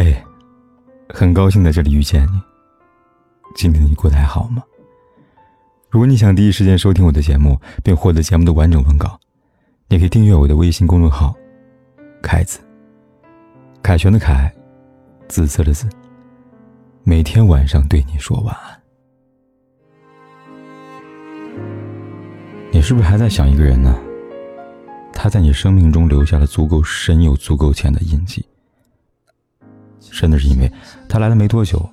嘿，很高兴在这里遇见你。今天你过得还好吗？如果你想第一时间收听我的节目，并获得节目的完整文稿，你可以订阅我的微信公众号“凯子”。凯旋的凯，紫色的紫。每天晚上对你说晚安。你是不是还在想一个人呢？他在你生命中留下了足够深又足够浅的印记。深的是因为他来了没多久，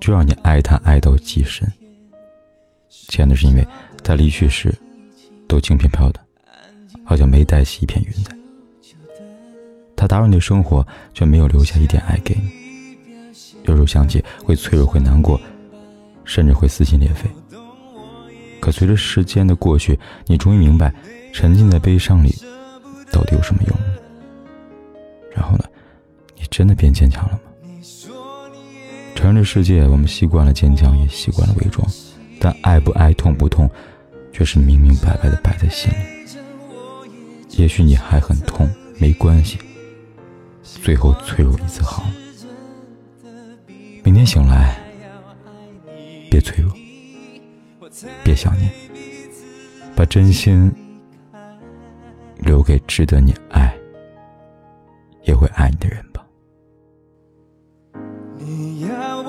就让你爱他爱到极深；浅的是因为他离去时，都轻飘飘的，好像没带起一片云彩。他打扰你的生活，却没有留下一点爱给你。有时候想起，会脆弱，会难过，甚至会撕心裂肺。可随着时间的过去，你终于明白，沉浸在悲伤里，到底有什么用？然后呢？真的变坚强了吗？成人的世界，我们习惯了坚强，也习惯了伪装，但爱不爱，痛不痛，却是明明白白的摆在心里。也许你还很痛，没关系，最后脆弱一次好了。明天醒来，别脆弱，别想念，把真心留给值得你爱，也会爱你的人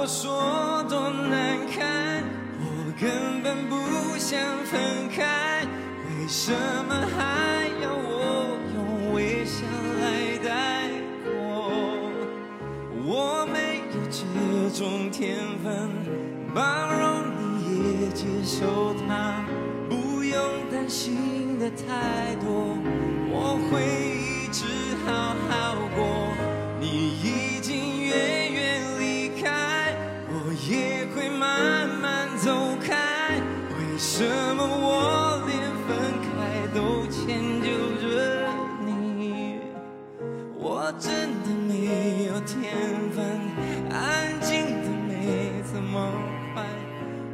我说多难看，我根本不想分开，为什么还要我用微笑来带过？我没有这种天分，包容你也接受他，不用担心的太多，我会一直好好我真的没有天分，安静的没这么快。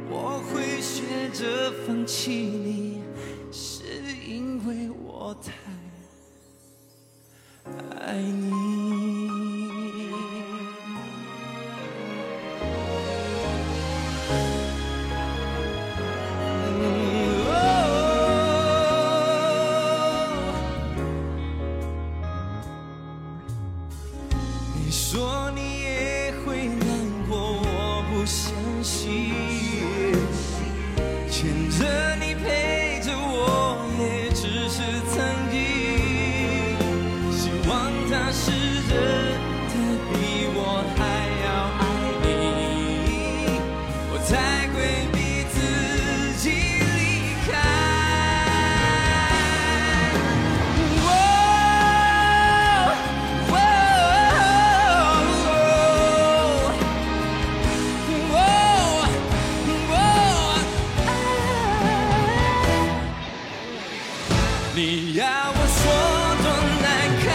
我会学着放弃你，是因为我太你说你也会难过，我不相信。牵着你陪你要我说多难看，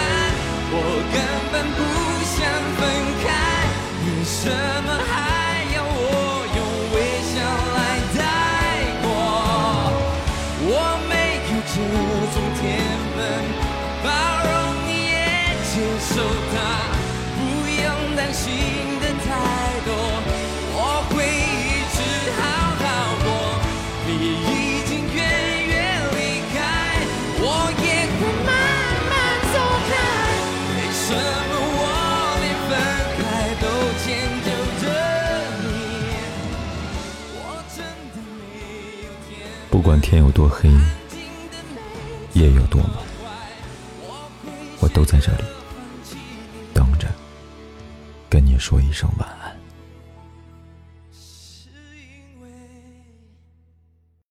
我根本不想分开，为什么还要我用微笑来带过？我没有这种天分，包容你也接受他，不用担心不管天有多黑，夜有多晚，我都在这里等着，跟你说一声晚安。